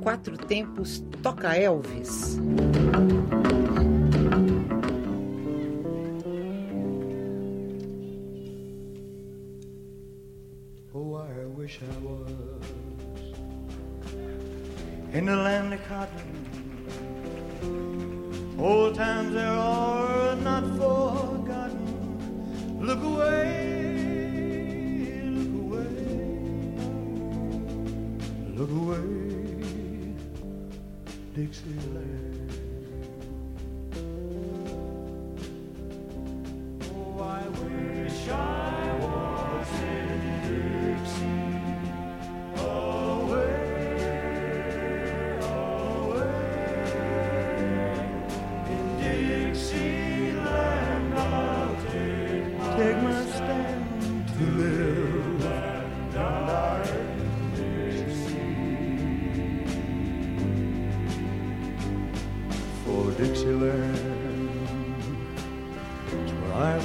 Quatro Tempos toca Elvis. Oh, I wish I was in the land of cotton. Old times are Dixieland.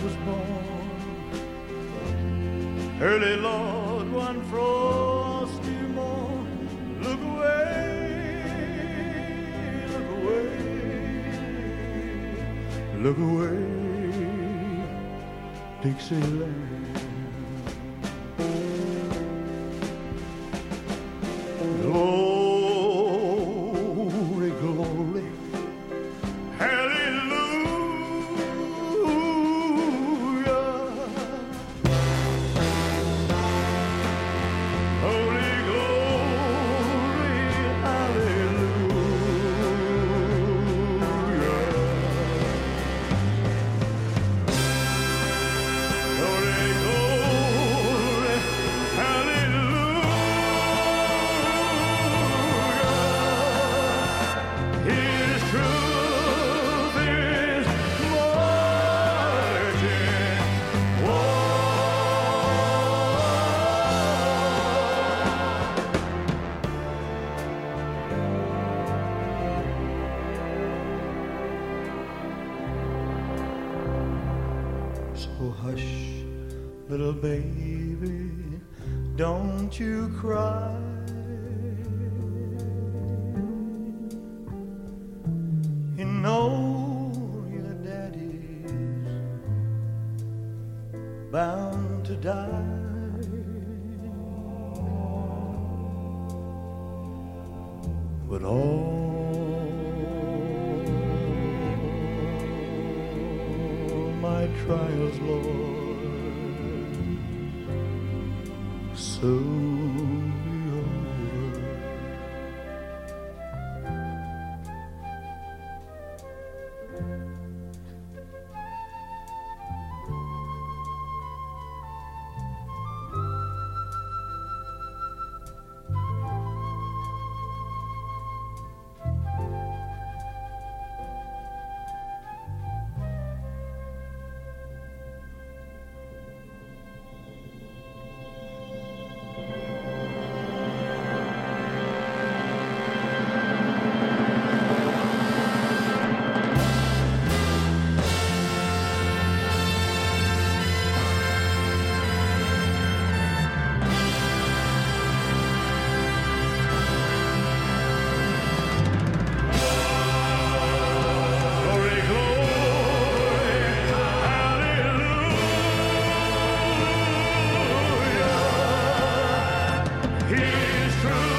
Was born. Early Lord, one frosty morn. Look away, look away, look away, Dixieland. So hush, little baby, don't you cry. You know your daddy's bound to die. But all trials, Lord, soon truth